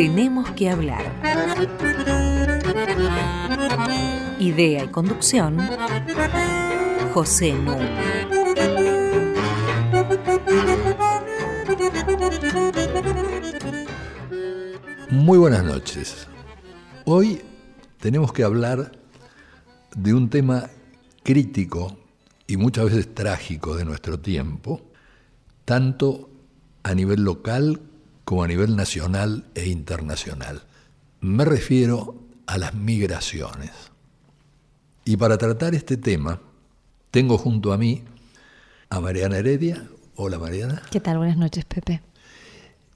Tenemos que hablar. Idea y conducción, José Núñez. Muy buenas noches. Hoy tenemos que hablar de un tema crítico y muchas veces trágico de nuestro tiempo, tanto a nivel local como a nivel nacional e internacional. Me refiero a las migraciones. Y para tratar este tema, tengo junto a mí a Mariana Heredia. Hola Mariana. ¿Qué tal? Buenas noches, Pepe.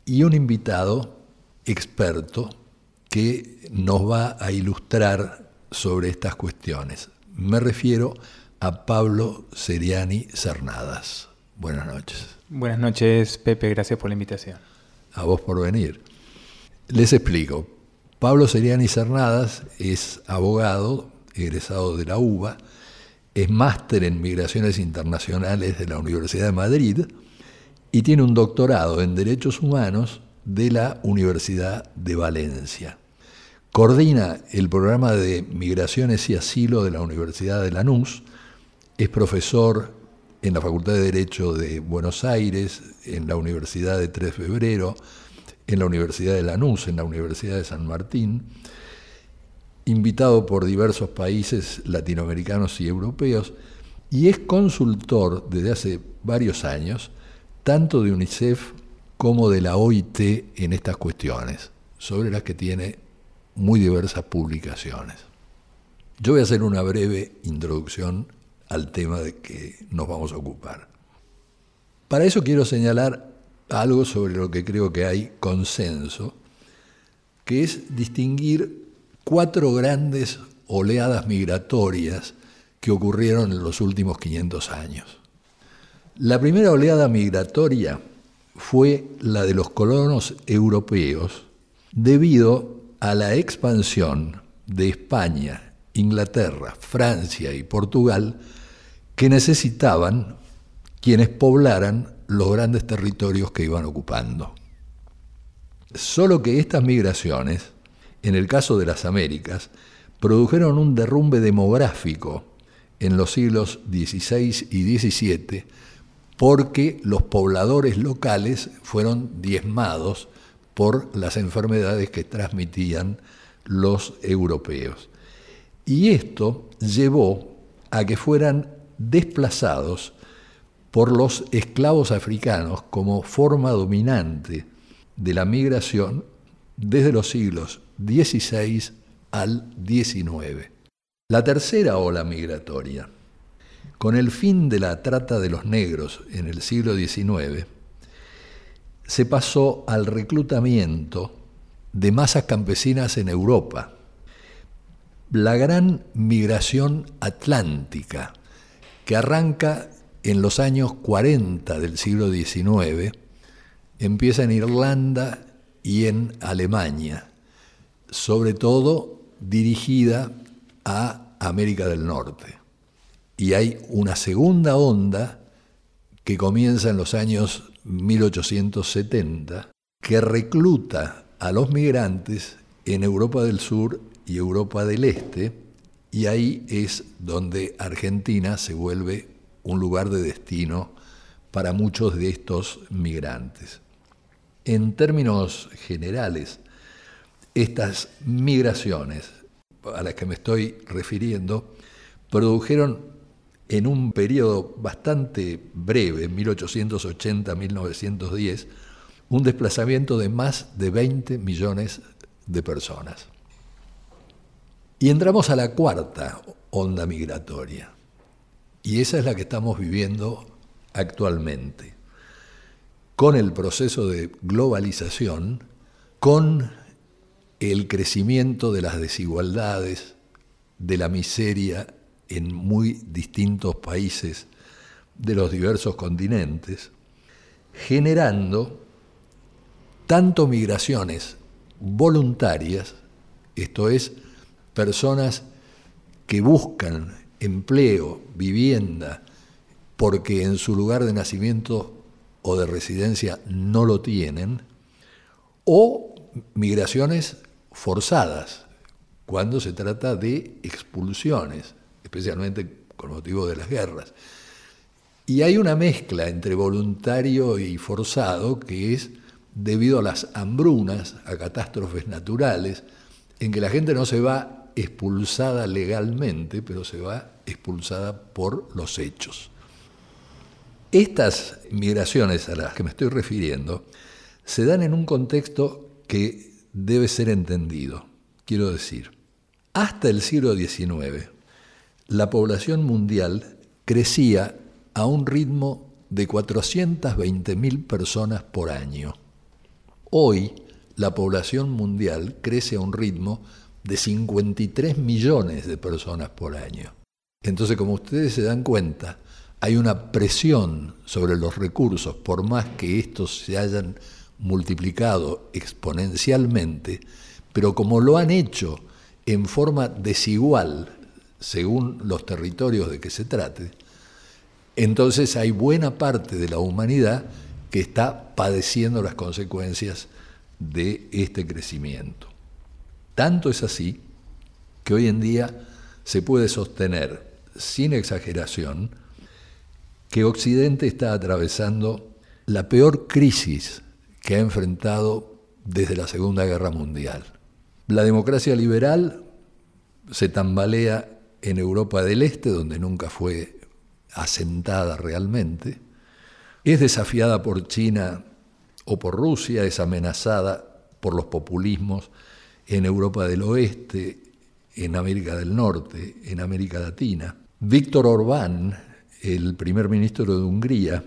Y un invitado experto que nos va a ilustrar sobre estas cuestiones. Me refiero a Pablo Seriani Cernadas. Buenas noches. Buenas noches, Pepe, gracias por la invitación. A vos por venir. Les explico. Pablo Seriani Cernadas es abogado, egresado de la UBA, es máster en Migraciones Internacionales de la Universidad de Madrid y tiene un doctorado en Derechos Humanos de la Universidad de Valencia. Coordina el programa de Migraciones y Asilo de la Universidad de Lanús, es profesor en la Facultad de Derecho de Buenos Aires, en la Universidad de 3 de Febrero, en la Universidad de Lanús, en la Universidad de San Martín, invitado por diversos países latinoamericanos y europeos, y es consultor desde hace varios años, tanto de UNICEF como de la OIT en estas cuestiones, sobre las que tiene muy diversas publicaciones. Yo voy a hacer una breve introducción al tema de que nos vamos a ocupar. Para eso quiero señalar algo sobre lo que creo que hay consenso, que es distinguir cuatro grandes oleadas migratorias que ocurrieron en los últimos 500 años. La primera oleada migratoria fue la de los colonos europeos debido a la expansión de España, Inglaterra, Francia y Portugal que necesitaban quienes poblaran los grandes territorios que iban ocupando. Solo que estas migraciones, en el caso de las Américas, produjeron un derrumbe demográfico en los siglos XVI y XVII porque los pobladores locales fueron diezmados por las enfermedades que transmitían los europeos. Y esto llevó a que fueran desplazados por los esclavos africanos como forma dominante de la migración desde los siglos XVI al XIX. La tercera ola migratoria, con el fin de la trata de los negros en el siglo XIX, se pasó al reclutamiento de masas campesinas en Europa. La gran migración atlántica, que arranca en los años 40 del siglo XIX, empieza en Irlanda y en Alemania, sobre todo dirigida a América del Norte. Y hay una segunda onda que comienza en los años 1870, que recluta a los migrantes en Europa del Sur y Europa del Este, y ahí es donde Argentina se vuelve un lugar de destino para muchos de estos migrantes. En términos generales, estas migraciones a las que me estoy refiriendo produjeron en un periodo bastante breve, 1880-1910, un desplazamiento de más de 20 millones de personas. Y entramos a la cuarta onda migratoria, y esa es la que estamos viviendo actualmente, con el proceso de globalización, con el crecimiento de las desigualdades, de la miseria en muy distintos países de los diversos continentes, generando tanto migraciones voluntarias, esto es, personas que buscan empleo, vivienda, porque en su lugar de nacimiento o de residencia no lo tienen, o migraciones forzadas, cuando se trata de expulsiones, especialmente con motivo de las guerras. Y hay una mezcla entre voluntario y forzado que es debido a las hambrunas, a catástrofes naturales, en que la gente no se va expulsada legalmente, pero se va expulsada por los hechos. Estas migraciones a las que me estoy refiriendo se dan en un contexto que debe ser entendido. Quiero decir, hasta el siglo XIX, la población mundial crecía a un ritmo de 420.000 personas por año. Hoy, la población mundial crece a un ritmo de 53 millones de personas por año. Entonces, como ustedes se dan cuenta, hay una presión sobre los recursos, por más que estos se hayan multiplicado exponencialmente, pero como lo han hecho en forma desigual según los territorios de que se trate, entonces hay buena parte de la humanidad que está padeciendo las consecuencias de este crecimiento. Tanto es así que hoy en día se puede sostener, sin exageración, que Occidente está atravesando la peor crisis que ha enfrentado desde la Segunda Guerra Mundial. La democracia liberal se tambalea en Europa del Este, donde nunca fue asentada realmente, es desafiada por China o por Rusia, es amenazada por los populismos en Europa del Oeste, en América del Norte, en América Latina. Víctor Orbán, el primer ministro de Hungría,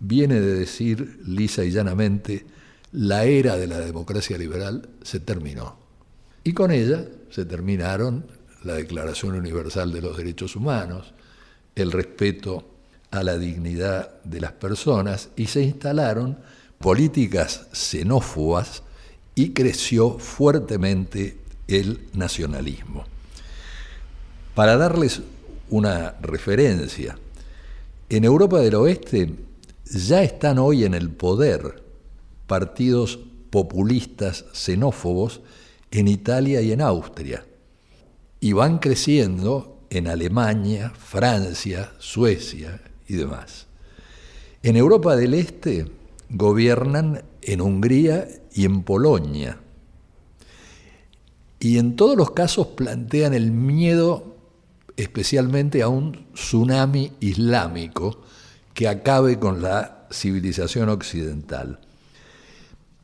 viene de decir lisa y llanamente, la era de la democracia liberal se terminó. Y con ella se terminaron la Declaración Universal de los Derechos Humanos, el respeto a la dignidad de las personas y se instalaron políticas xenófobas y creció fuertemente el nacionalismo. Para darles una referencia, en Europa del Oeste ya están hoy en el poder partidos populistas xenófobos en Italia y en Austria, y van creciendo en Alemania, Francia, Suecia y demás. En Europa del Este gobiernan en Hungría y en Polonia. Y en todos los casos plantean el miedo especialmente a un tsunami islámico que acabe con la civilización occidental.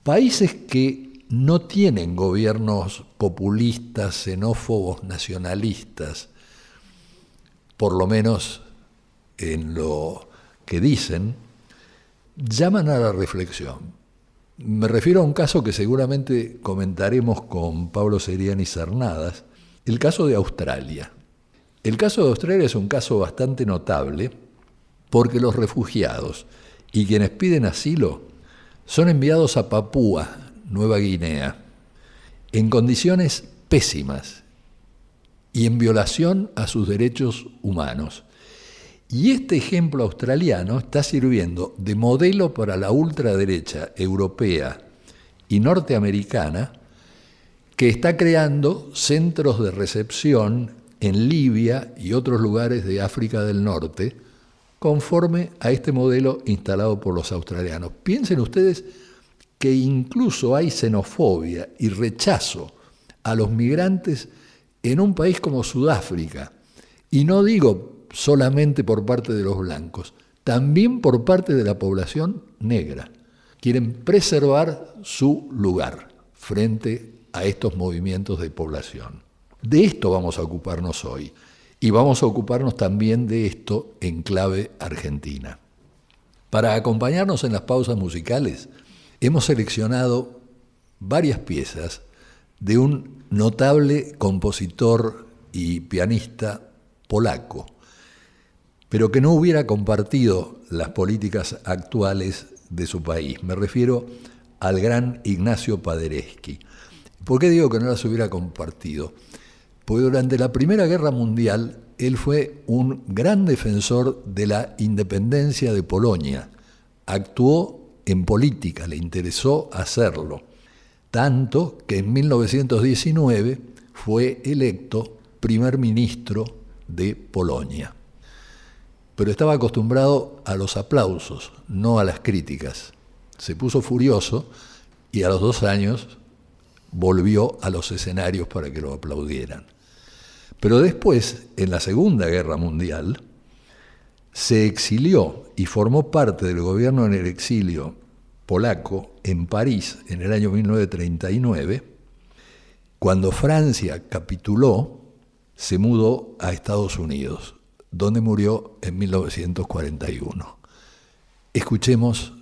Países que no tienen gobiernos populistas, xenófobos, nacionalistas, por lo menos en lo que dicen, llaman a la reflexión. Me refiero a un caso que seguramente comentaremos con Pablo Seriani Cernadas, el caso de Australia. El caso de Australia es un caso bastante notable porque los refugiados y quienes piden asilo son enviados a Papúa, Nueva Guinea, en condiciones pésimas y en violación a sus derechos humanos. Y este ejemplo australiano está sirviendo de modelo para la ultraderecha europea y norteamericana que está creando centros de recepción en Libia y otros lugares de África del Norte, conforme a este modelo instalado por los australianos. Piensen ustedes que incluso hay xenofobia y rechazo a los migrantes en un país como Sudáfrica. Y no digo solamente por parte de los blancos, también por parte de la población negra. Quieren preservar su lugar frente a estos movimientos de población. De esto vamos a ocuparnos hoy y vamos a ocuparnos también de esto en clave argentina. Para acompañarnos en las pausas musicales, hemos seleccionado varias piezas de un notable compositor y pianista polaco, pero que no hubiera compartido las políticas actuales de su país. Me refiero al gran Ignacio Paderewski. ¿Por qué digo que no las hubiera compartido? Porque durante la Primera Guerra Mundial él fue un gran defensor de la independencia de Polonia. Actuó en política, le interesó hacerlo. tanto que en 1919 fue electo primer ministro de Polonia. Pero estaba acostumbrado a los aplausos, no a las críticas. Se puso furioso y a los dos años volvió a los escenarios para que lo aplaudieran. Pero después, en la Segunda Guerra Mundial, se exilió y formó parte del gobierno en el exilio polaco en París en el año 1939. Cuando Francia capituló, se mudó a Estados Unidos, donde murió en 1941. Escuchemos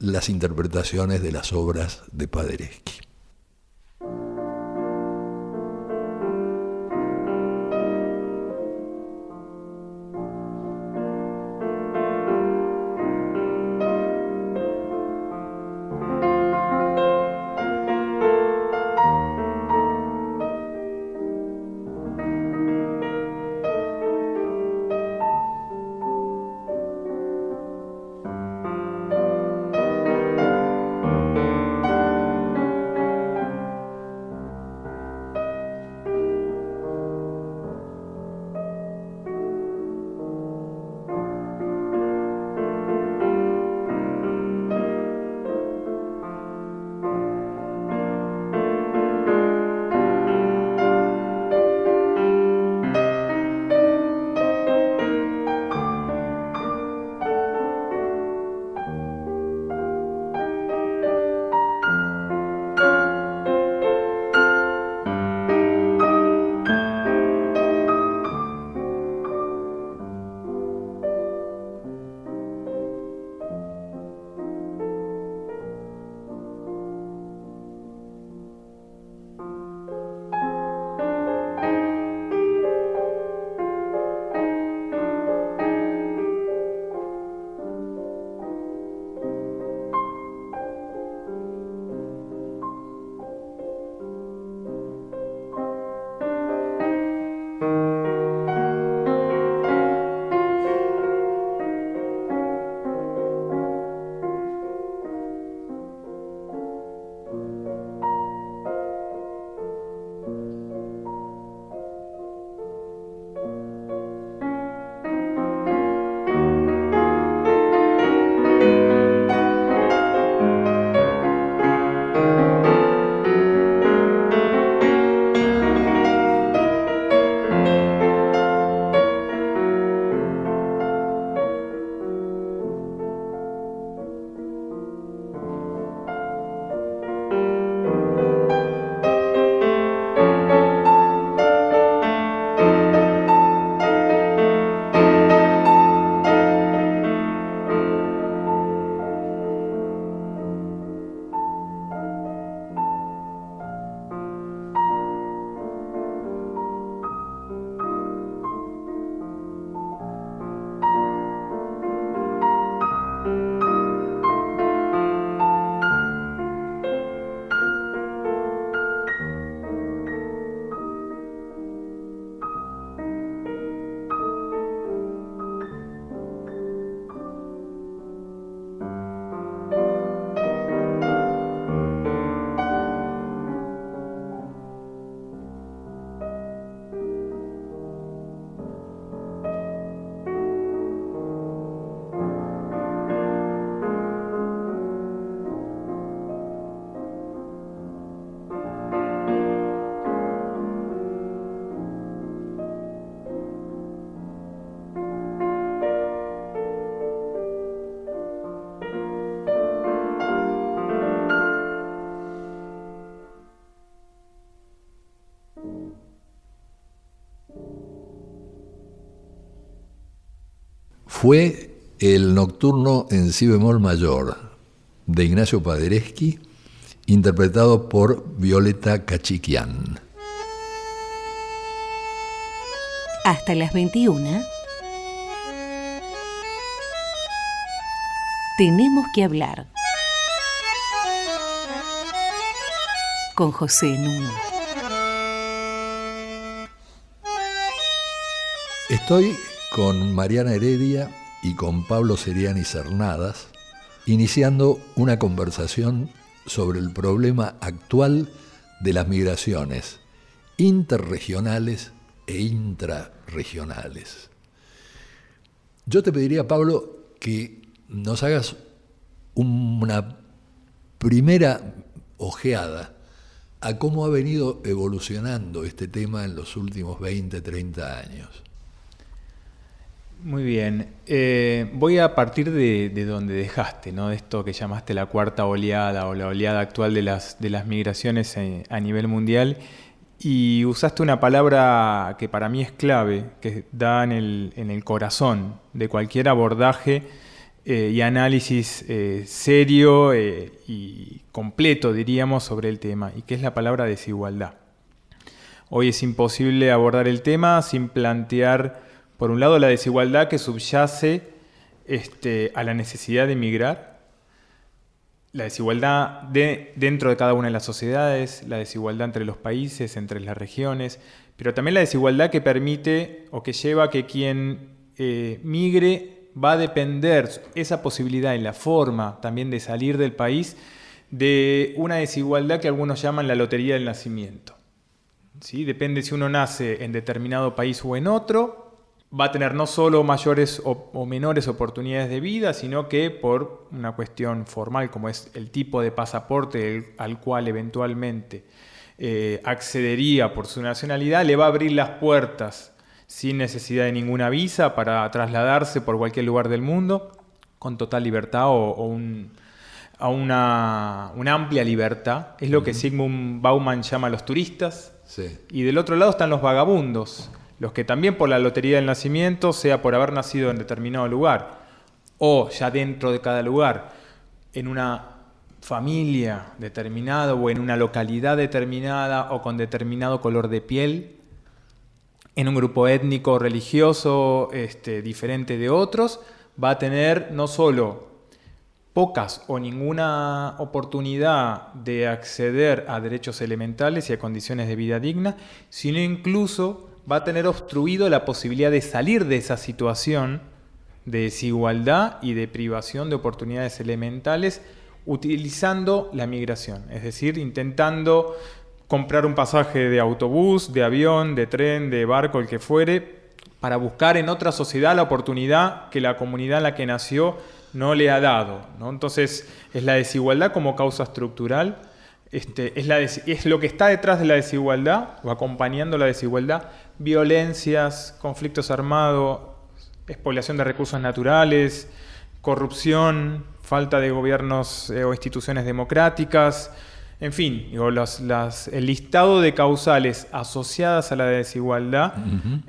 las interpretaciones de las obras de Paderewski. Fue el nocturno en si bemol mayor de Ignacio Paderewski, interpretado por Violeta Cachiquian. Hasta las 21. Tenemos que hablar. Con José Nuno. Estoy con Mariana Heredia y con Pablo Seriani Cernadas, iniciando una conversación sobre el problema actual de las migraciones interregionales e intrarregionales. Yo te pediría, Pablo, que nos hagas una primera ojeada a cómo ha venido evolucionando este tema en los últimos 20, 30 años. Muy bien. Eh, voy a partir de, donde dejaste, ¿no? de esto que llamaste la cuarta oleada o la oleada actual de las, de las migraciones a nivel mundial. Y usaste una palabra que para mí es clave, que da en el, en el corazón de cualquier abordaje eh, y análisis eh, serio y completo, diríamos, sobre el tema, y que es la palabra desigualdad. Hoy es imposible abordar el tema sin plantear, por un lado, la desigualdad que subyace este, a la necesidad de emigrar, la desigualdad de, dentro de cada una de las sociedades, la desigualdad entre los países, entre las regiones, pero también la desigualdad que permite o que lleva a que quien migre va a depender esa posibilidad y la forma también de salir del país de una desigualdad que algunos llaman la lotería del nacimiento. ¿Sí? Depende si uno nace en determinado país o en otro, va a tener no solo mayores o, menores oportunidades de vida, sino que por una cuestión formal como es el tipo de pasaporte al cual eventualmente eh, accedería por su nacionalidad, le va a abrir las puertas sin necesidad de ninguna visa para trasladarse por cualquier lugar del mundo, con total libertad o, a una, amplia libertad. Es lo que Sigmund Bauman llama los turistas. Y del otro lado están los vagabundos, los que también por la lotería del nacimiento, sea por haber nacido en determinado lugar, o ya dentro de cada lugar, en una familia determinada o en una localidad determinada o con determinado color de piel, en un grupo étnico religioso este, diferente de otros, va a tener no solo pocas o ninguna oportunidad de acceder a derechos elementales y a condiciones de vida digna, sino incluso va a tener obstruido la posibilidad de salir de esa situación de desigualdad y de privación de oportunidades elementales utilizando la migración, es decir, intentando comprar un pasaje de autobús, de avión, de tren, de barco, el que fuere, para buscar en otra sociedad la oportunidad que la comunidad en la que nació no le ha dado. ¿no? Entonces, es la desigualdad como causa estructural, este, es, es lo que está detrás de la desigualdad o acompañando la desigualdad, violencias, conflictos armados, expoliación de recursos naturales, corrupción, falta de gobiernos eh, o instituciones democráticas, en fin, el listado de causales asociadas a la desigualdad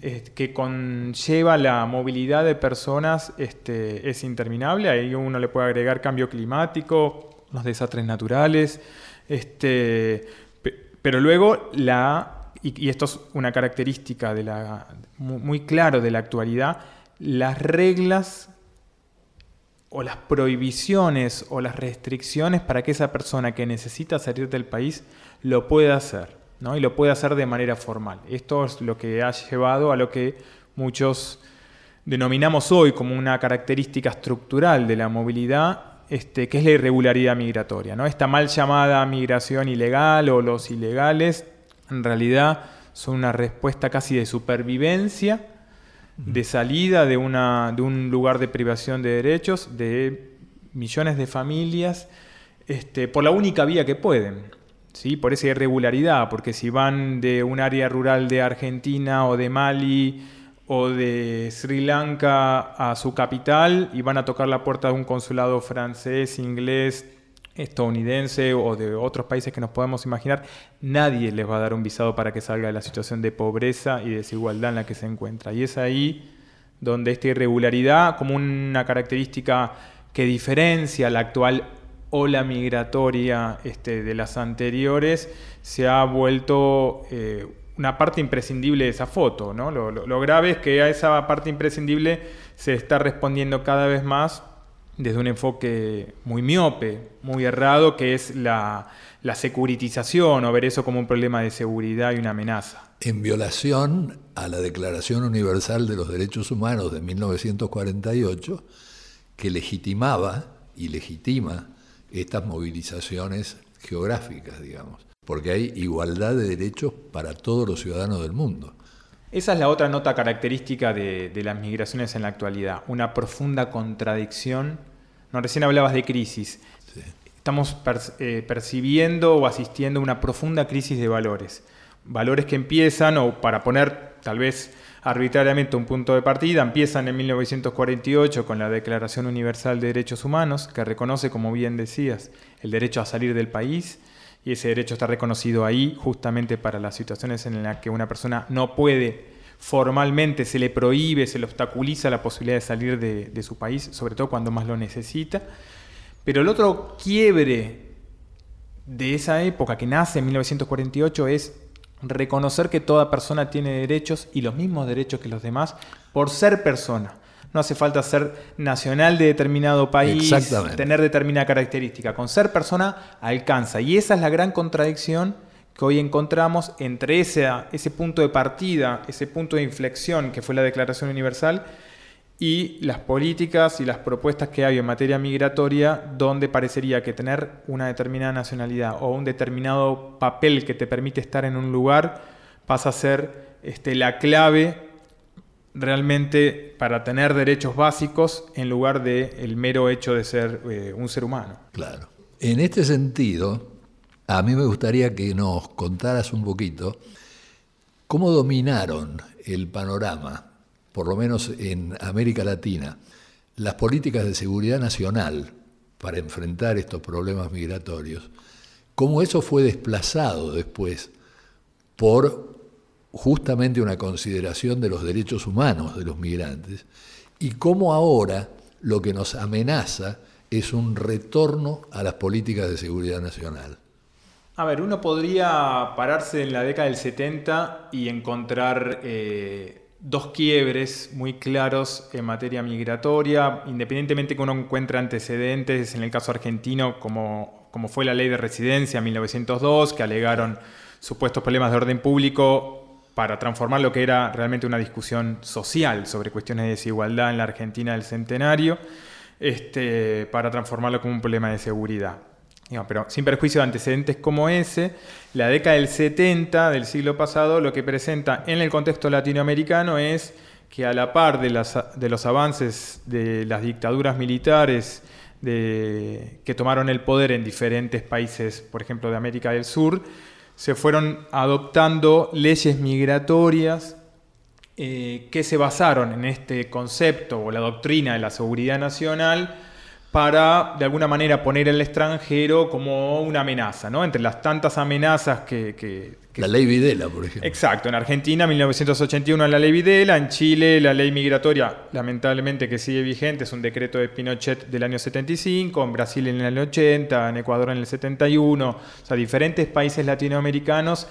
eh, que conlleva la movilidad de personas este, es interminable. Ahí uno le puede agregar cambio climático, los desastres naturales. Este, pero luego la, y, esto es una característica muy claro de la actualidad, las reglas o las prohibiciones o las restricciones para que esa persona que necesita salir del país lo pueda hacer, ¿no? Y lo pueda hacer de manera formal. Esto es lo que ha llevado a lo que muchos denominamos hoy como una característica estructural de la movilidad, este, que es la irregularidad migratoria. ¿no? Esta mal llamada migración ilegal o los ilegales, en realidad son una respuesta casi de supervivencia de salida de, una, de un lugar de privación de derechos de millones de familias este, por la única vía que pueden, ¿sí? por esa irregularidad, porque si van de un área rural de Argentina o de Mali o de Sri Lanka a su capital y van a tocar la puerta de un consulado francés, inglés, estadounidense o de otros países que nos podemos imaginar, nadie les va a dar un visado para que salga de la situación de pobreza y desigualdad en la que se encuentra. Y es ahí donde esta irregularidad, como una característica que diferencia la actual ola migratoria este, de las anteriores, se ha vuelto eh, una parte imprescindible de esa foto. lo grave es que a esa parte imprescindible se está respondiendo cada vez más desde un enfoque muy miope, muy errado, que es la, securitización o ver eso como un problema de seguridad y una amenaza. En violación a la Declaración Universal de los Derechos Humanos de 1948, que legitimaba y legitima estas movilizaciones geográficas, digamos, porque hay igualdad de derechos para todos los ciudadanos del mundo. Esa es la otra nota característica de, las migraciones en la actualidad, una profunda contradicción. No, recién hablabas de crisis. Estamos eh, percibiendo o asistiendo a una profunda crisis de valores. Valores que empiezan, o para poner tal vez arbitrariamente un punto de partida, empiezan en 1948 con la Declaración Universal de Derechos Humanos, que reconoce, como bien decías, el derecho a salir del país, y ese derecho está reconocido ahí justamente para las situaciones en las que una persona no puede formalmente, se le prohíbe, se le obstaculiza la posibilidad de salir de, de su país, sobre todo cuando más lo necesita. Pero el otro quiebre de esa época que nace en 1948 es reconocer que toda persona tiene derechos y los mismos derechos que los demás por ser persona. No hace falta ser nacional de determinado país, tener determinada característica. Con ser persona alcanza. Y esa es la gran contradicción que hoy encontramos entre ese, ese punto de partida, ese punto de inflexión que fue la Declaración Universal y las políticas y las propuestas que hay en materia migratoria donde parecería que tener una determinada nacionalidad o un determinado papel que te permite estar en un lugar pasa a ser este, la clave realmente para tener derechos básicos en lugar el mero hecho de ser eh, un ser humano. Claro. En este sentido, a mí me gustaría que nos contaras un poquito cómo dominaron el panorama por lo menos en América Latina, las políticas de seguridad nacional para enfrentar estos problemas migratorios, cómo eso fue desplazado después por justamente una consideración de los derechos humanos de los migrantes y cómo ahora lo que nos amenaza es un retorno a las políticas de seguridad nacional. A ver, uno podría pararse en la década del 70 y encontrar eh, dos quiebres muy claros en materia migratoria, independientemente que uno encuentre antecedentes, en el caso argentino, como, como fue la ley de residencia en 1902, que alegaron supuestos problemas de orden público para transformar lo que era realmente una discusión social sobre cuestiones de desigualdad en la Argentina del centenario, este, para transformarlo como un problema de seguridad. Pero sin perjuicio de antecedentes como ese, la década del 70 del siglo pasado lo que presenta en el contexto latinoamericano es que a la par de, los avances de las dictaduras militares que tomaron el poder en diferentes países, por ejemplo de América del Sur, se fueron adoptando leyes migratorias eh, que se basaron en este concepto o la doctrina de la seguridad nacional para de alguna manera poner al extranjero como una amenaza, ¿no? Entre las tantas amenazas que, La ley Videla, por ejemplo. Exacto, en Argentina 1981 la ley Videla, en Chile la ley migratoria, lamentablemente que sigue vigente, es un decreto de Pinochet del año 75, en Brasil en el 80, en Ecuador en el 71, o sea, diferentes países latinoamericanos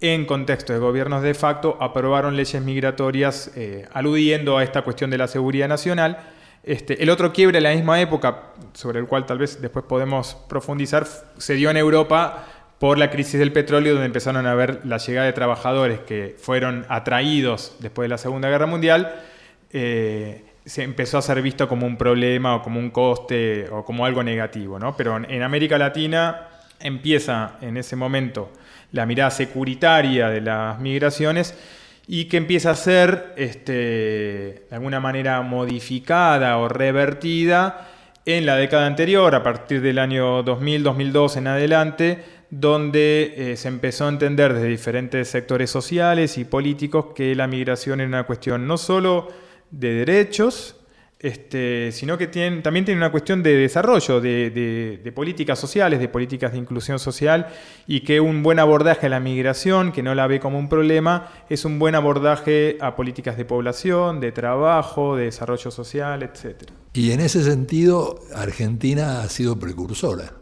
en contexto de gobiernos de facto aprobaron leyes migratorias eh, aludiendo a esta cuestión de la seguridad nacional este, el otro quiebre en la misma época, sobre el cual tal vez después podemos profundizar, se dio en Europa por la crisis del petróleo, donde empezaron a ver la llegada de trabajadores que fueron atraídos después de la Segunda Guerra Mundial. Eh, se empezó a ser visto como un problema o como un coste o como algo negativo. ¿no? Pero en América Latina empieza en ese momento la mirada securitaria de las migraciones y que empieza a ser este, de alguna manera modificada o revertida en la década anterior, a partir del año 2000-2002 en adelante, donde eh, se empezó a entender desde diferentes sectores sociales y políticos que la migración era una cuestión no solo de derechos, este, sino que también tiene una cuestión de desarrollo, de, políticas sociales, de políticas de inclusión social, y que un buen abordaje a la migración, que no la ve como un problema, es un buen abordaje a políticas de población, de trabajo, de desarrollo social, etc. Y en ese sentido, Argentina ha sido precursora.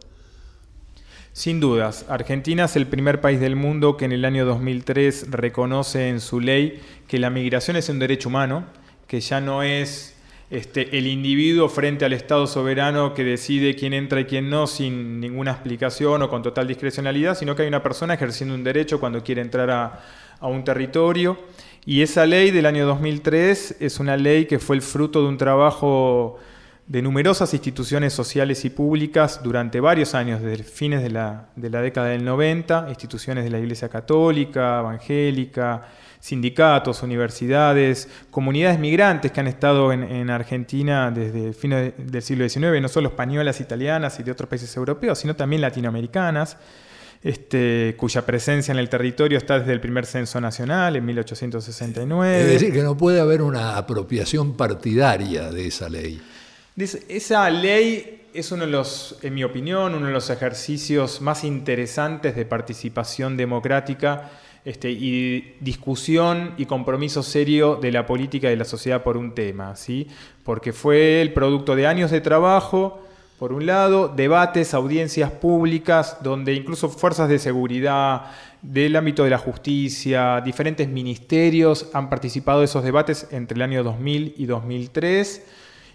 Sin dudas, Argentina es el primer país del mundo que en el año 2003 reconoce en su ley que la migración es un derecho humano, que ya no es este, el individuo frente al Estado soberano que decide quién entra y quién no sin ninguna explicación o con total discrecionalidad, sino que hay una persona ejerciendo un derecho cuando quiere entrar a, un territorio. Y esa ley del año 2003 es una ley que fue el fruto de un trabajo de numerosas instituciones sociales y públicas durante varios años, desde fines de la, década del 90, instituciones de la Iglesia Católica, Evangélica, sindicatos, universidades, comunidades migrantes que han estado en, Argentina desde el fin del siglo XIX, no solo españolas, italianas y de otros países europeos, sino también latinoamericanas. Este, cuya presencia en el territorio está desde el primer censo nacional en 1869. Es decir, que no puede haber una apropiación partidaria de esa ley. Esa ley es uno de los, en mi opinión, uno de los ejercicios más interesantes de participación democrática este, y discusión y compromiso serio de la política y de la sociedad por un tema, ¿sí? porque fue el producto de años de trabajo, por un lado, debates, audiencias públicas, donde incluso fuerzas de seguridad, del ámbito de la justicia, diferentes ministerios han participado de esos debates entre el año 2000 y 2003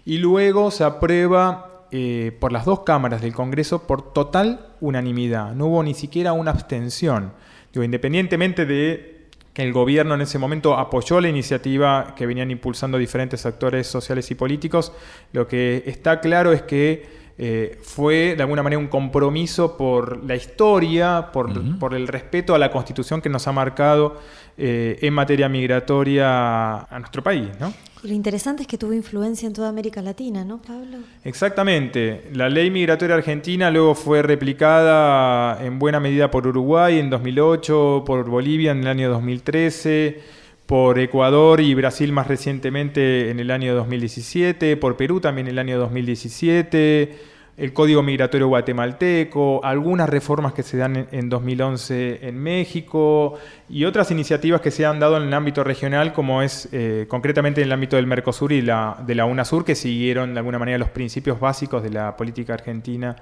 y luego se aprueba eh, por las dos cámaras del Congreso por total unanimidad. No hubo ni siquiera una abstención. Digo, independientemente de que el gobierno en ese momento apoyó la iniciativa que venían impulsando diferentes actores sociales y políticos, lo que está claro es que eh, fue de alguna manera un compromiso por la historia, por, por, el respeto a la constitución que nos ha marcado eh, en materia migratoria a nuestro país. ¿no? lo interesante es que tuvo influencia en toda América Latina, ¿no, Pablo? Exactamente. La ley migratoria argentina luego fue replicada en buena medida por Uruguay en 2008, por Bolivia en el año 2013 por Ecuador y Brasil más recientemente en el año 2017, por Perú también en el año 2017, el Código Migratorio Guatemalteco, algunas reformas que se dan en, 2011 en México y otras iniciativas que se han dado en el ámbito regional, como es eh, concretamente en el ámbito del Mercosur y la, de la UNASUR, que siguieron de alguna manera los principios básicos de la política argentina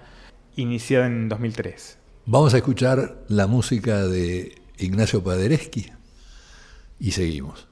iniciada en 2003. Vamos a escuchar la música de Ignacio Paderewski y seguimos.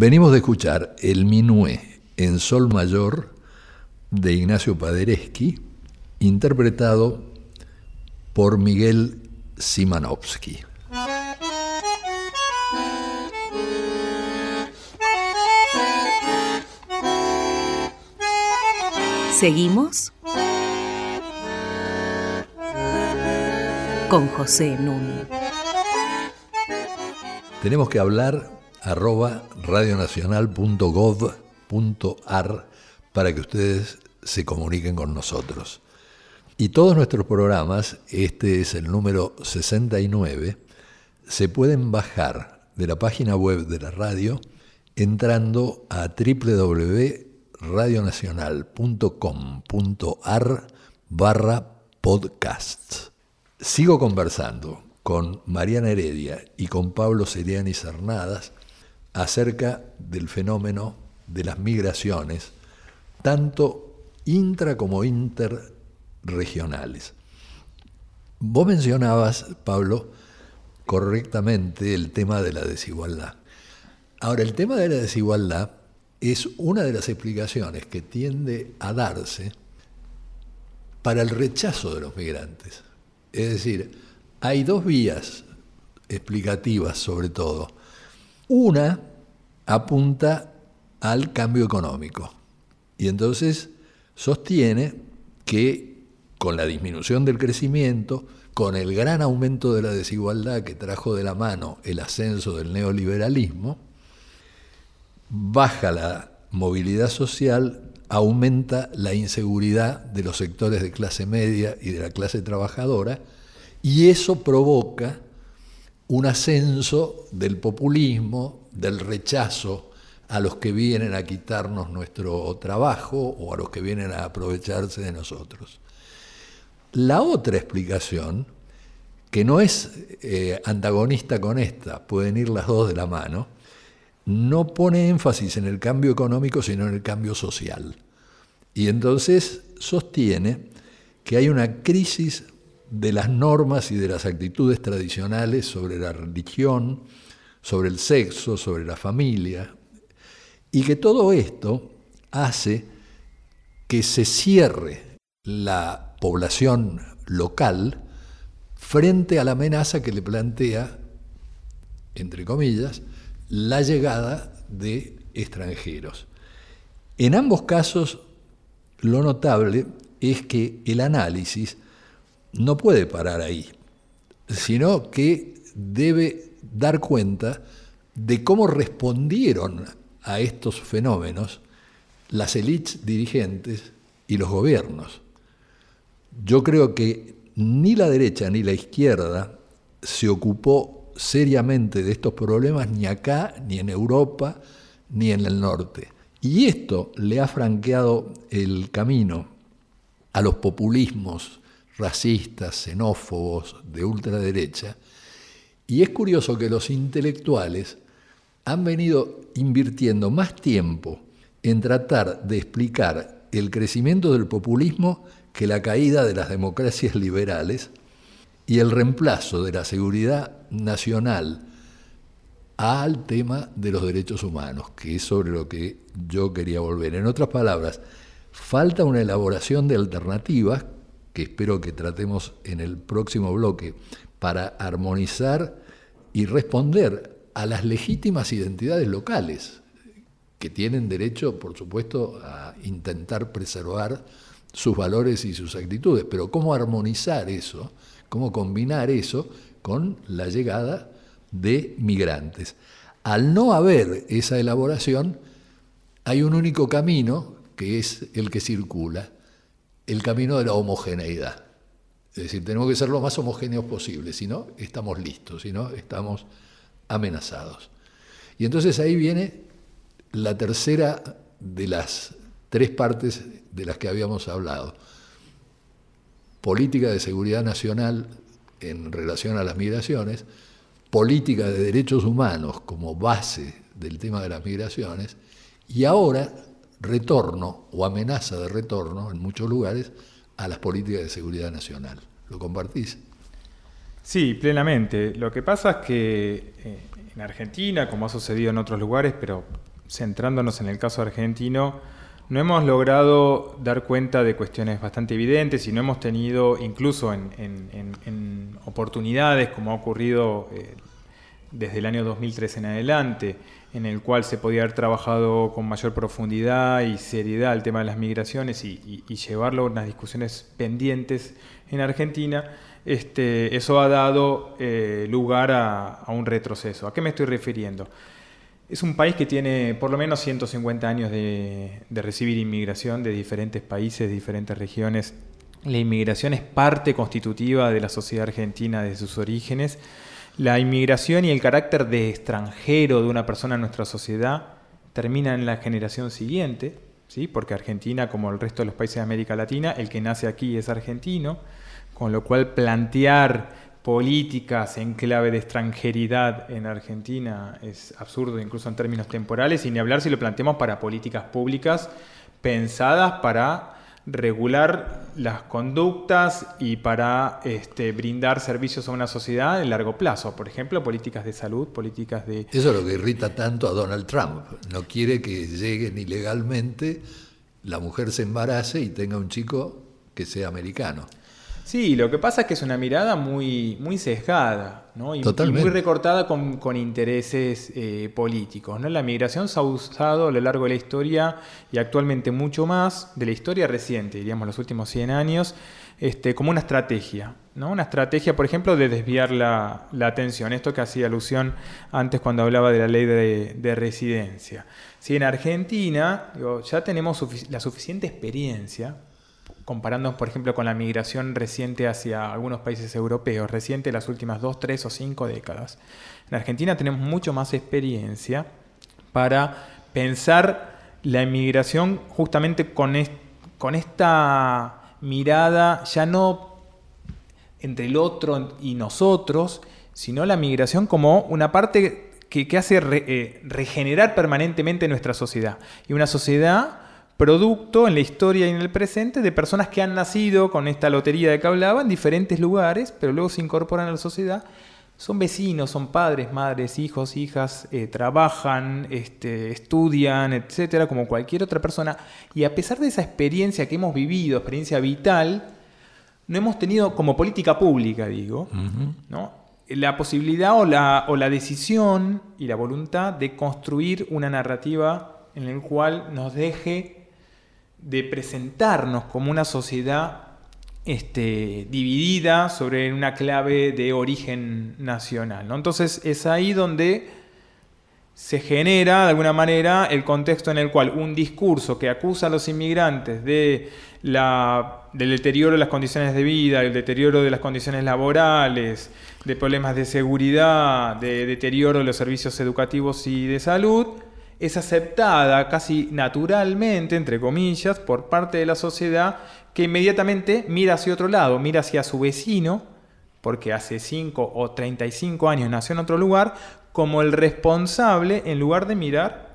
Venimos de escuchar el Minué en Sol Mayor de Ignacio Paderewski, interpretado por Miguel Simanovsky. Seguimos con José Nun. Tenemos que hablar arroba radionacional.gov.ar para que ustedes se comuniquen con nosotros. Y todos nuestros programas, este es el número 69, se pueden bajar de la página web de la radio entrando a www.radionacional.com.ar barra podcast. Sigo conversando con Mariana Heredia y con Pablo Seriani Cernadas acerca del fenómeno de las migraciones, tanto intra como interregionales. Vos mencionabas, Pablo, correctamente el tema de la desigualdad. Ahora, el tema de la desigualdad es una de las explicaciones que tiende a darse para el rechazo de los migrantes. Es decir, hay dos vías explicativas sobre todo. Una apunta al cambio económico. Y entonces sostiene que con la disminución del crecimiento, con el gran aumento de la desigualdad que trajo de la mano el ascenso del neoliberalismo, baja la movilidad social, aumenta la inseguridad de los sectores de clase media y de la clase trabajadora, y eso provoca un ascenso del populismo, del rechazo a los que vienen a quitarnos nuestro trabajo o a los que vienen a aprovecharse de nosotros. La otra explicación, que no es eh, antagonista con esta, pueden ir las dos de la mano, no pone énfasis en el cambio económico, sino en el cambio social. Y entonces sostiene que hay una crisis de las normas y de las actitudes tradicionales sobre la religión, sobre el sexo, sobre la familia, y que todo esto hace que se cierre la población local frente a la amenaza que le plantea, entre comillas, la llegada de extranjeros. En ambos casos, lo notable es que el análisis no puede parar ahí, sino que debe dar cuenta de cómo respondieron a estos fenómenos las élites dirigentes y los gobiernos. Yo creo que ni la derecha ni la izquierda se ocupó seriamente de estos problemas ni acá, ni en Europa, ni en el norte. Y esto le ha franqueado el camino a los populismos racistas, xenófobos, de ultraderecha. Y es curioso que los intelectuales han venido invirtiendo más tiempo en tratar de explicar el crecimiento del populismo que la caída de las democracias liberales y el reemplazo de la seguridad nacional al tema de los derechos humanos, que es sobre lo que yo quería volver. En otras palabras, falta una elaboración de alternativas que espero que tratemos en el próximo bloque, para armonizar y responder a las legítimas identidades locales, que tienen derecho, por supuesto, a intentar preservar sus valores y sus actitudes, pero cómo armonizar eso, cómo combinar eso con la llegada de migrantes. Al no haber esa elaboración, hay un único camino, que es el que circula, el camino de la homogeneidad. Es decir, tenemos que ser lo más homogéneos posible, si no, estamos listos, si no, estamos amenazados. Y entonces ahí viene la tercera de las tres partes de las que habíamos hablado. Política de seguridad nacional en relación a las migraciones, política de derechos humanos como base del tema de las migraciones, y ahora retorno o amenaza de retorno en muchos lugares a las políticas de seguridad nacional. ¿Lo compartís? Sí, plenamente. Lo que pasa es que eh, en Argentina, como ha sucedido en otros lugares, pero centrándonos en el caso argentino, no hemos logrado dar cuenta de cuestiones bastante evidentes y no hemos tenido, incluso en, oportunidades, como ha ocurrido eh, desde el año 2003 en adelante, en el cual se podía haber trabajado con mayor profundidad y seriedad el tema de las migraciones y, llevarlo a unas discusiones pendientes en Argentina, este, eso ha dado eh, lugar a un retroceso. ¿A qué me estoy refiriendo? Es un país que tiene por lo menos 150 años de, recibir inmigración de diferentes países, de diferentes regiones. La inmigración es parte constitutiva de la sociedad argentina desde sus orígenes. La inmigración y el carácter de extranjero de una persona en nuestra sociedad termina en la generación siguiente, ¿sí? porque Argentina, como el resto de los países de América Latina, el que nace aquí es argentino, con lo cual plantear políticas en clave de extranjeridad en Argentina es absurdo, incluso en términos temporales, y ni hablar si lo planteamos para políticas públicas pensadas para regular las conductas y para este, brindar servicios a una sociedad en largo plazo. Por ejemplo, políticas de salud, políticas de... Eso es lo que irrita tanto a Donald Trump. No quiere que lleguen ilegalmente, la mujer se embarace y tenga un chico que sea americano. Sí, lo que pasa es que es una mirada muy, muy sesgada ¿no? y, muy recortada con, intereses eh, políticos. ¿no? La migración se ha usado a lo largo de la historia y actualmente mucho más de la historia reciente, diríamos los últimos 100 años, este, como una estrategia. ¿no? Una estrategia, por ejemplo, de desviar la, atención. Esto que hacía alusión antes cuando hablaba de la ley de, residencia. Si en Argentina ya tenemos la suficiente experiencia comparándonos, por ejemplo, con la migración reciente hacia algunos países europeos, reciente las últimas dos, tres o cinco décadas. En Argentina tenemos mucho más experiencia para pensar la inmigración justamente con, con esta mirada ya no entre el otro y nosotros, sino la migración como una parte que, hace eh, regenerar permanentemente nuestra sociedad. Y una sociedad producto en la historia y en el presente de personas que han nacido con esta lotería de que hablaba en diferentes lugares, pero luego se incorporan a la sociedad. Son vecinos, son padres, madres, hijos, hijas, eh, trabajan, este, estudian, etcétera, como cualquier otra persona. Y a pesar de esa experiencia que hemos vivido, experiencia vital, no hemos tenido como política pública, digo, ¿no? la posibilidad o la, o la decisión y la voluntad de construir una narrativa en la cual nos deje de presentarnos como una sociedad este, dividida sobre una clave de origen nacional. ¿no? Entonces es ahí donde se genera de alguna manera el contexto en el cual un discurso que acusa a los inmigrantes de del deterioro de las condiciones de vida, el deterioro de las condiciones laborales, de problemas de seguridad, de deterioro de los servicios educativos y de salud, es aceptada casi naturalmente, entre comillas, por parte de la sociedad que inmediatamente mira hacia otro lado, mira hacia su vecino, porque hace 5 o 35 años nació en otro lugar, como el responsable en lugar de mirar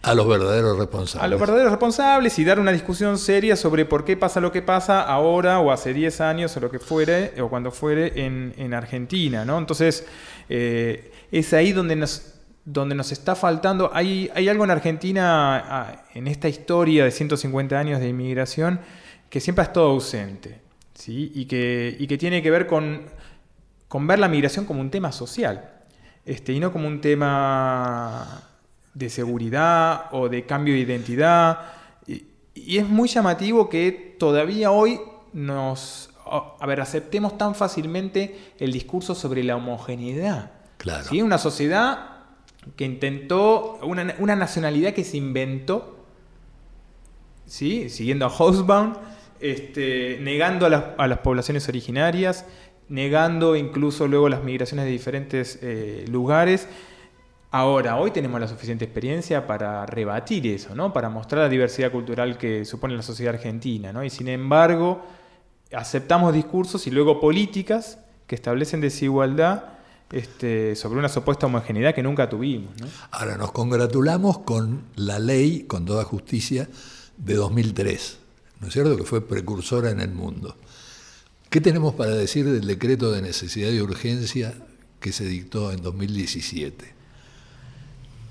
a los verdaderos responsables. A los verdaderos responsables y dar una discusión seria sobre por qué pasa lo que pasa ahora o hace 10 años o lo que fuere, o cuando fuere en, Argentina. ¿no? Entonces, eh, es ahí donde nos donde nos está faltando, hay, hay algo en Argentina, en esta historia de 150 años de inmigración, que siempre ha estado ausente, ¿sí? y, que, y que tiene que ver con, con ver la migración como un tema social, este, y no como un tema de seguridad o de cambio de identidad. Y, y es muy llamativo que todavía hoy nos, a ver, aceptemos tan fácilmente el discurso sobre la homogeneidad. Claro. ¿sí? Una sociedad que intentó, una, nacionalidad que se inventó, ¿sí? siguiendo a Hobsbawm, este, negando a las, poblaciones originarias, negando incluso luego las migraciones de diferentes eh, lugares. Ahora, hoy tenemos la suficiente experiencia para rebatir eso, ¿no? para mostrar la diversidad cultural que supone la sociedad argentina. ¿no? Y sin embargo, aceptamos discursos y luego políticas que establecen desigualdad este, sobre una supuesta homogeneidad que nunca tuvimos. Ahora nos congratulamos con la ley, con toda justicia, de 2003, ¿no es cierto? Que fue precursora en el mundo. ¿Qué tenemos para decir del decreto de necesidad y urgencia que se dictó en 2017?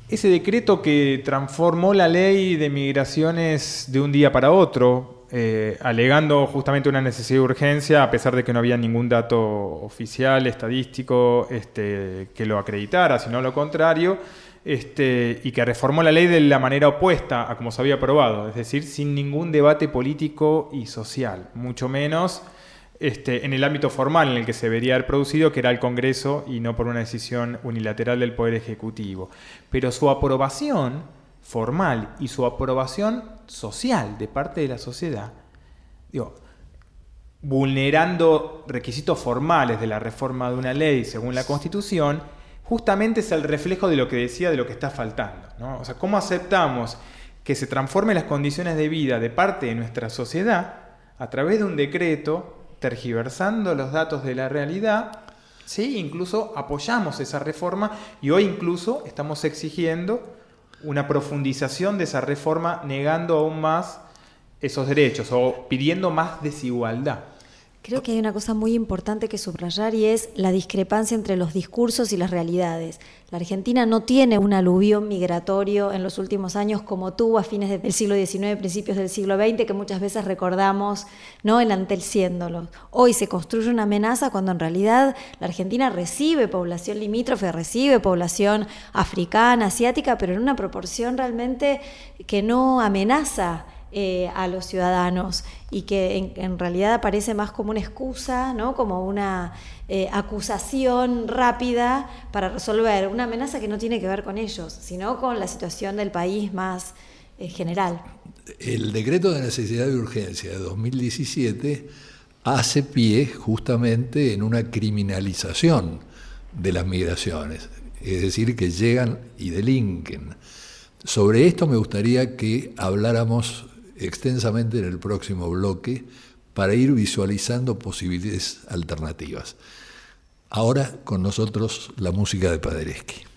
ese decreto que transformó la ley de migraciones de un día para otro, eh, alegando justamente una necesidad de urgencia, a pesar de que no había ningún dato oficial, estadístico, este, que lo acreditara, sino lo contrario, este, y que reformó la ley de la manera opuesta a como se había aprobado, es decir, sin ningún debate político y social, mucho menos este, en el ámbito formal en el que se debería haber producido, que era el Congreso y no por una decisión unilateral del Poder Ejecutivo. Pero su aprobación formal y su aprobación social de parte de la sociedad, vulnerando requisitos formales de la reforma de una ley según la Constitución, justamente es el reflejo de lo que decía de lo que está faltando. O sea, ¿cómo aceptamos que se transformen las condiciones de vida de parte de nuestra sociedad a través de un decreto tergiversando los datos de la realidad, ¿sí? incluso apoyamos esa reforma y hoy incluso estamos exigiendo una profundización de esa reforma negando aún más esos derechos o pidiendo más desigualdad. Creo que hay una cosa muy importante que subrayar y es la discrepancia entre los discursos y las realidades. La Argentina no tiene un aluvión migratorio en los últimos años como tuvo a fines del siglo XIX, principios del siglo XX, que muchas veces recordamos ¿no? enalteciéndolo. Hoy se construye una amenaza cuando en realidad la Argentina recibe población limítrofe, recibe población africana, asiática, pero en una proporción realmente que no amenaza eh, a los ciudadanos y que en, realidad aparece más como una excusa, ¿no? como una eh, acusación rápida para resolver una amenaza que no tiene que ver con ellos, sino con la situación del país más eh, general. El decreto de necesidad de urgencia de 2017 hace pie justamente en una criminalización de las migraciones, es decir, que llegan y delinquen. Sobre esto me gustaría que habláramos extensamente en el próximo bloque para ir visualizando posibilidades alternativas. Ahora con nosotros la música de Paderewski.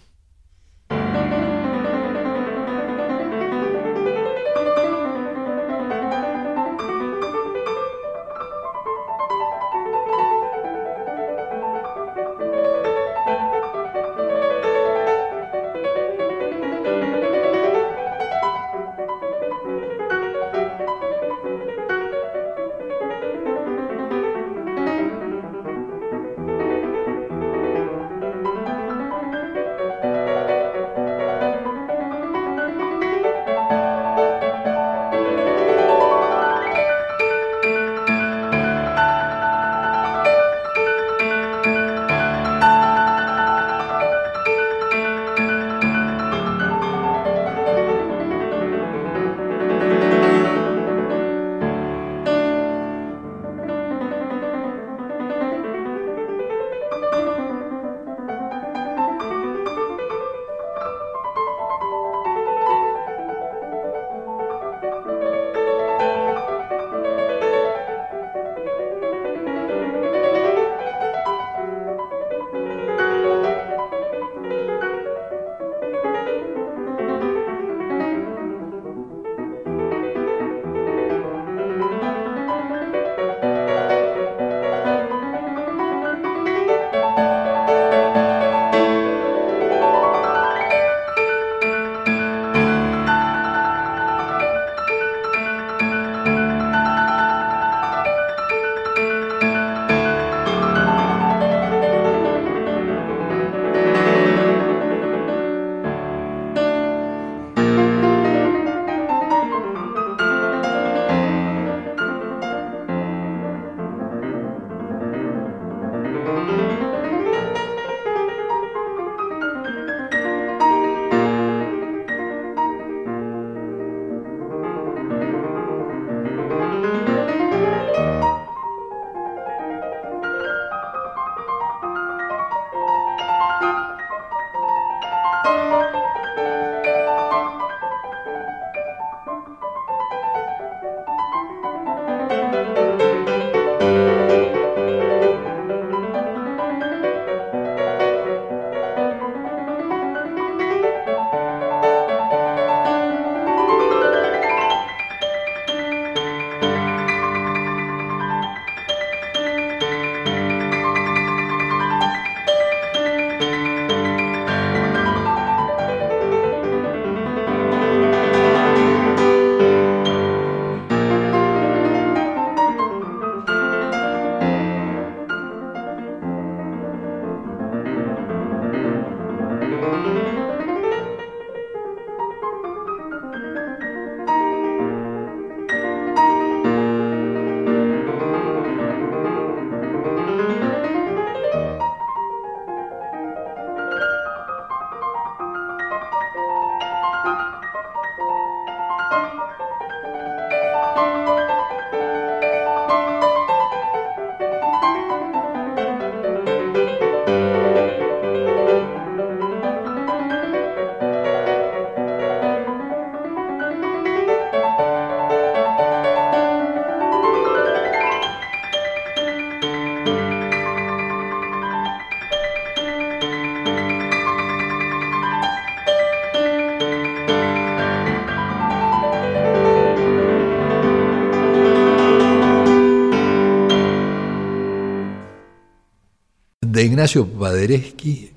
Ignacio Paderewski,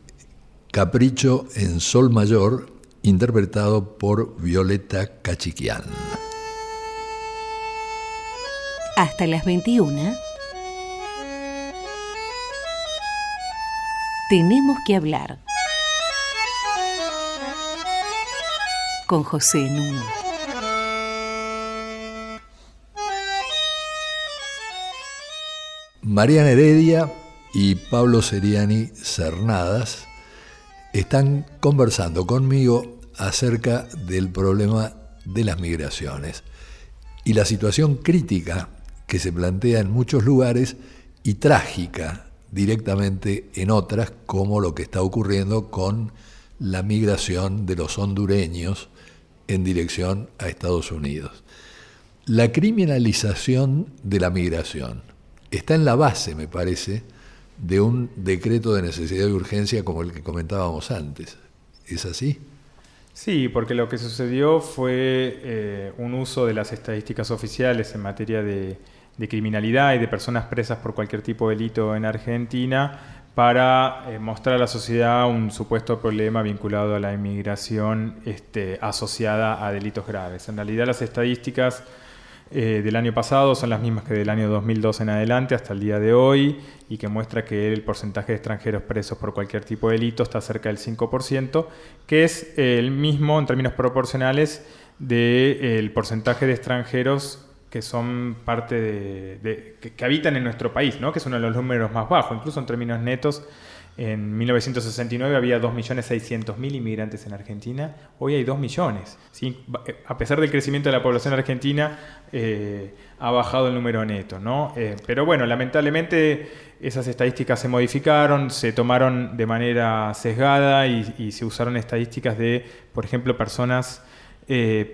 Capricho en Sol Mayor, interpretado por Violeta Cachiquián. Hasta las 21. Tenemos que hablar. Con José Nuno. Mariana Heredia y Pablo Seriani Cernadas están conversando conmigo acerca del problema de las migraciones y la situación crítica que se plantea en muchos lugares y trágica directamente en otras, como lo que está ocurriendo con la migración de los hondureños en dirección a Estados Unidos. La criminalización de la migración está en la base, me parece, de un decreto de necesidad y urgencia como el que comentábamos antes. ¿Es así? Sí, porque lo que sucedió fue eh, un uso de las estadísticas oficiales en materia de, criminalidad y de personas presas por cualquier tipo de delito en Argentina para eh, mostrar a la sociedad un supuesto problema vinculado a la inmigración este, asociada a delitos graves. En realidad las estadísticas eh, del año pasado son las mismas que del año 2002 en adelante hasta el día de hoy y que muestra que el porcentaje de extranjeros presos por cualquier tipo de delito está cerca del 5%, que es el mismo en términos proporcionales del porcentaje de extranjeros que son parte de, que, habitan en nuestro país, ¿no? que es uno de los números más bajos, incluso en términos netos en 1969 había 2.600.000 inmigrantes en Argentina, hoy hay 2 millones. Eh, a pesar del crecimiento de la población argentina, eh, ha bajado el número neto. ¿no? Eh, pero bueno, lamentablemente esas estadísticas se modificaron, se tomaron de manera sesgada y, se usaron estadísticas de, por ejemplo, personas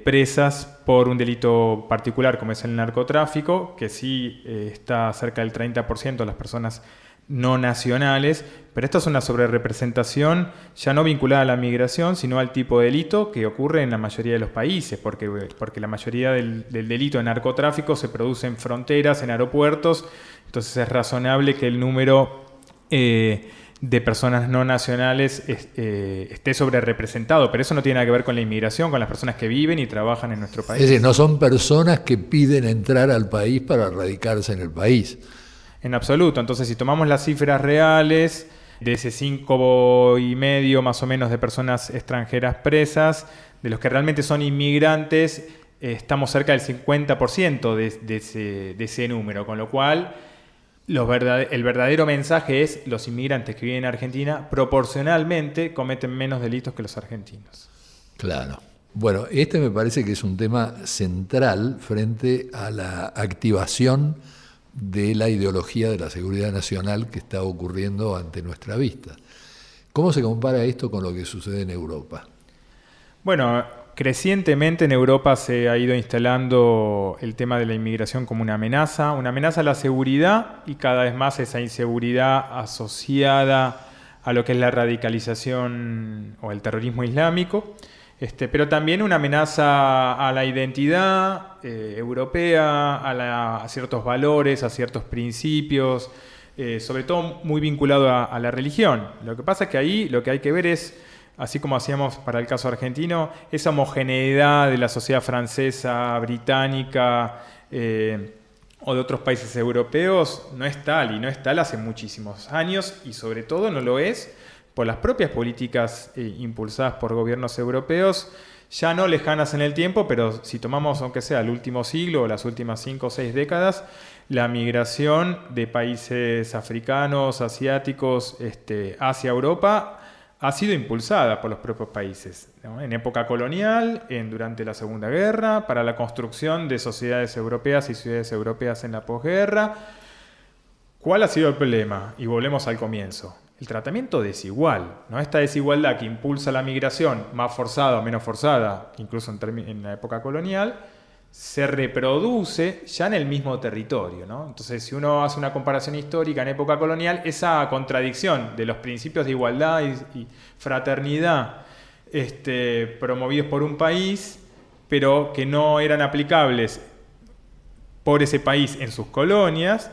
presas por un delito particular como es el narcotráfico, que sí está cerca del 30% de las personas no nacionales, pero esto es una sobrerepresentación ya no vinculada a la migración, sino al tipo de delito que ocurre en la mayoría de los países, porque, porque la mayoría del, delito de narcotráfico se produce en fronteras, en aeropuertos, entonces es razonable que el número eh, de personas no nacionales eh, esté sobre representado, pero eso no tiene nada que ver con la inmigración, con las personas que viven y trabajan en nuestro país. Es decir, no son personas que piden entrar al país para radicarse en el país en absoluto. Entonces, si tomamos las cifras reales de ese cinco y medio más o menos de personas extranjeras presas, de los que realmente son inmigrantes, eh, estamos cerca del 50% de, ese, de, ese, número, con lo cual el verdadero mensaje es los inmigrantes que viven en Argentina proporcionalmente cometen menos delitos que los argentinos. Claro. Bueno, este me parece que es un tema central frente a la activación de la ideología de la seguridad nacional que está ocurriendo ante nuestra vista. ¿Cómo se compara esto con lo que sucede en Europa? Bueno, crecientemente en Europa se ha ido instalando el tema de la inmigración como una amenaza, una amenaza a la seguridad y cada vez más esa inseguridad asociada a lo que es la radicalización o el terrorismo islámico. Este, pero también una amenaza a la identidad eh, europea, a, ciertos valores, a ciertos principios, eh, sobre todo muy vinculado a, la religión. Lo que pasa es que ahí lo que hay que ver es, así como hacíamos para el caso argentino, esa homogeneidad de la sociedad francesa, británica, eh, o de otros países europeos no es tal y no es tal hace muchísimos años y sobre todo no lo es por las propias políticas eh, impulsadas por gobiernos europeos, ya no lejanas en el tiempo, pero si tomamos, aunque sea el último siglo o las últimas cinco o seis décadas, la migración de países africanos, asiáticos, este, hacia Europa ha sido impulsada por los propios países. En época colonial, en, durante la Segunda Guerra, para la construcción de sociedades europeas y ciudades europeas en la posguerra. ¿Cuál ha sido el problema? Y volvemos al comienzo el tratamiento desigual, ¿no? esta desigualdad que impulsa la migración, más forzada o menos forzada, incluso en, la época colonial, se reproduce ya en el mismo territorio. Entonces, si uno hace una comparación histórica en época colonial, esa contradicción de los principios de igualdad y, fraternidad este, promovidos por un país, pero que no eran aplicables por ese país en sus colonias,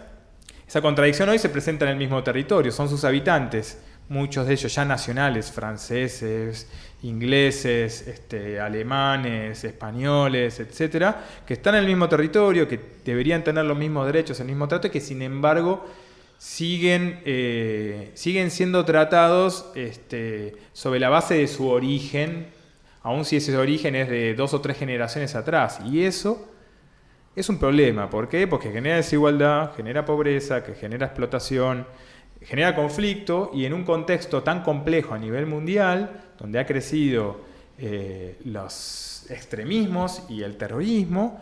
Esa contradicción hoy se presenta en el mismo territorio, son sus habitantes, muchos de ellos ya nacionales, franceses, ingleses, este, alemanes, españoles, etcétera, que están en el mismo territorio, que deberían tener los mismos derechos, el mismo trato, y que sin embargo siguen, eh, siguen siendo tratados este, sobre la base de su origen, aun si ese origen es de dos o tres generaciones atrás. Y eso es un problema. ¿Por qué? Porque genera desigualdad, genera pobreza, que genera explotación, genera conflicto y en un contexto tan complejo a nivel mundial, donde ha crecido eh, los extremismos y el terrorismo,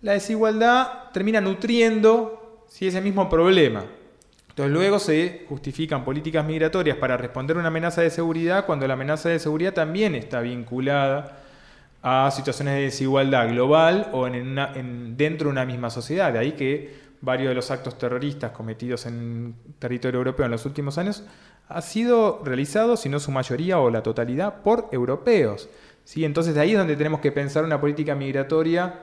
la desigualdad termina nutriendo ese mismo problema. Entonces luego se justifican políticas migratorias para responder a una amenaza de seguridad cuando la amenaza de seguridad también está vinculada a situaciones de desigualdad global o en dentro de una misma sociedad. De ahí que varios de los actos terroristas cometidos en territorio europeo en los últimos años han sido realizados, si no su mayoría o la totalidad, por europeos. ¿sí? Entonces de ahí es donde tenemos que pensar una política migratoria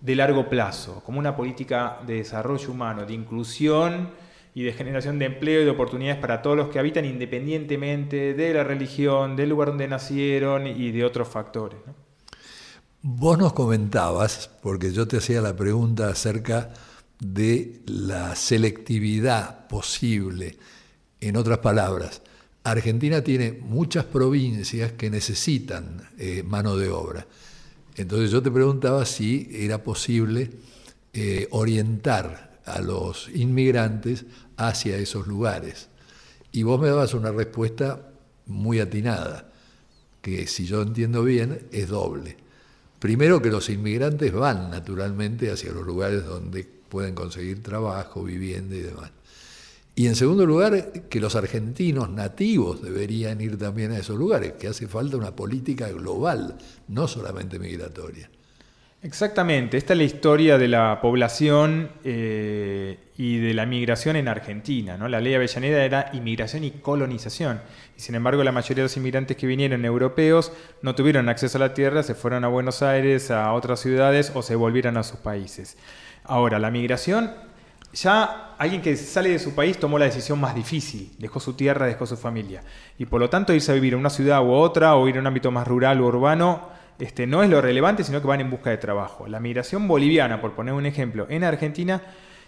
de largo plazo, como una política de desarrollo humano, de inclusión y de generación de empleo y de oportunidades para todos los que habitan independientemente de la religión, del lugar donde nacieron y de otros factores. Vos nos comentabas, porque yo te hacía la pregunta acerca de la selectividad posible. En otras palabras, Argentina tiene muchas provincias que necesitan eh, mano de obra. Entonces yo te preguntaba si era posible eh, orientar a los inmigrantes hacia esos lugares. Y vos me dabas una respuesta muy atinada, que si yo entiendo bien es doble. Primero que los inmigrantes van naturalmente hacia los lugares donde pueden conseguir trabajo, vivienda y demás. Y en segundo lugar, que los argentinos nativos deberían ir también a esos lugares, que hace falta una política global, no solamente migratoria. Exactamente, esta es la historia de la población eh, y de la migración en Argentina. ¿no? La ley Avellaneda era inmigración y colonización. Y sin embargo, la mayoría de los inmigrantes que vinieron europeos no tuvieron acceso a la tierra, se fueron a Buenos Aires, a otras ciudades o se volvieron a sus países. Ahora, la migración, ya alguien que sale de su país tomó la decisión más difícil, dejó su tierra, dejó su familia. Y por lo tanto, irse a vivir en una ciudad u otra o ir a un ámbito más rural o urbano este, no es lo relevante, sino que van en busca de trabajo. La migración boliviana, por poner un ejemplo, en Argentina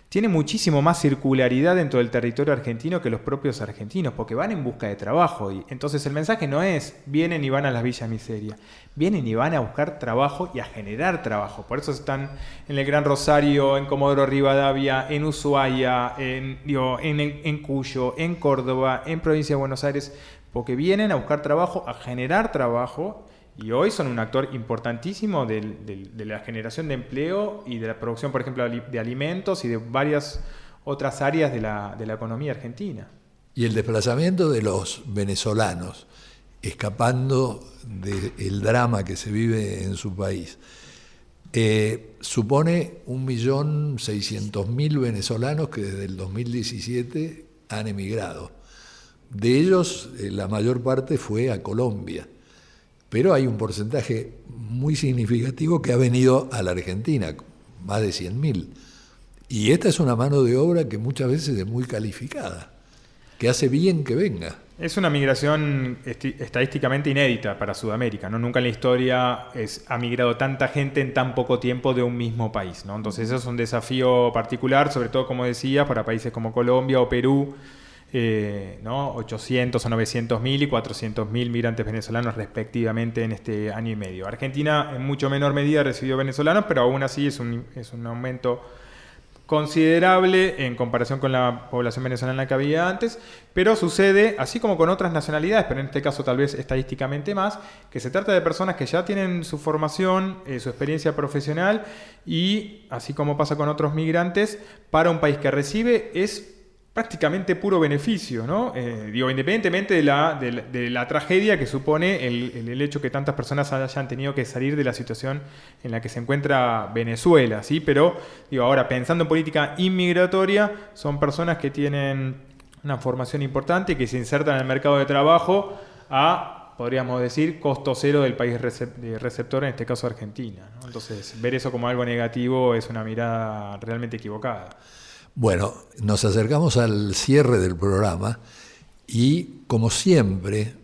tiene muchísimo más circularidad dentro del territorio argentino que los propios argentinos, porque van en busca de trabajo. Y entonces el mensaje no es vienen y van a las villas miseria, vienen y van a buscar trabajo y a generar trabajo. Por eso están en el Gran Rosario, en Comodoro Rivadavia, en Ushuaia, en, en, en Cuyo, en Córdoba, en Provincia de Buenos Aires, porque vienen a buscar trabajo, a generar trabajo y hoy son un actor importantísimo de, la generación de empleo y de la producción, por ejemplo, de alimentos y de varias otras áreas de la, economía argentina. Y el desplazamiento de los venezolanos, escapando del drama que se vive en su país, eh, supone 1.600.000 venezolanos que desde el 2017 han emigrado. De ellos, eh, la mayor parte fue a Colombia pero hay un porcentaje muy significativo que ha venido a la Argentina, más de 100.000. Y esta es una mano de obra que muchas veces es muy calificada, que hace bien que venga. Es una migración estadísticamente inédita para Sudamérica. ¿no? Nunca en la historia ha migrado tanta gente en tan poco tiempo de un mismo país. ¿no? Entonces eso es un desafío particular, sobre todo, como decía, para países como Colombia o Perú, eh, ¿no? 800 o 900 mil y 400 mil migrantes venezolanos respectivamente en este año y medio. Argentina en mucho menor medida recibió venezolanos, pero aún así es un, es un aumento considerable en comparación con la población venezolana que había antes, pero sucede, así como con otras nacionalidades, pero en este caso tal vez estadísticamente más, que se trata de personas que ya tienen su formación, eh, su experiencia profesional y, así como pasa con otros migrantes, para un país que recibe es prácticamente puro beneficio, ¿no? Eh, digo, independientemente de la, de la, tragedia que supone el, el, hecho que tantas personas hayan tenido que salir de la situación en la que se encuentra Venezuela, ¿sí? Pero, digo, ahora pensando en política inmigratoria, son personas que tienen una formación importante que se insertan en el mercado de trabajo a, podríamos decir, costo cero del país receptor, en este caso Argentina. Entonces, ver eso como algo negativo es una mirada realmente equivocada. Bueno, nos acercamos al cierre del programa y, como siempre,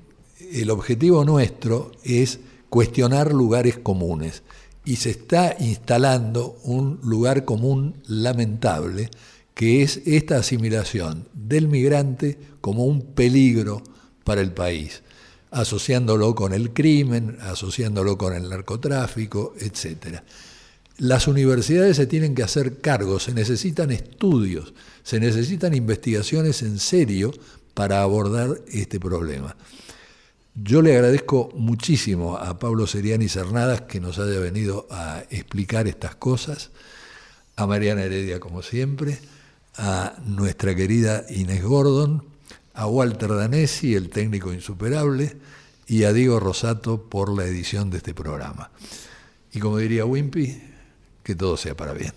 el objetivo nuestro es cuestionar lugares comunes. Y se está instalando un lugar común lamentable, que es esta asimilación del migrante como un peligro para el país, asociándolo con el crimen, asociándolo con el narcotráfico, etc. Las universidades se tienen que hacer cargo, se necesitan estudios, se necesitan investigaciones en serio para abordar este problema. Yo le agradezco muchísimo a Pablo Seriani Cernadas que nos haya venido a explicar estas cosas, a Mariana Heredia como siempre, a nuestra querida Inés Gordon, a Walter Danesi, el técnico insuperable, y a Diego Rosato por la edición de este programa. Y como diría Wimpy, que todo sea para bien.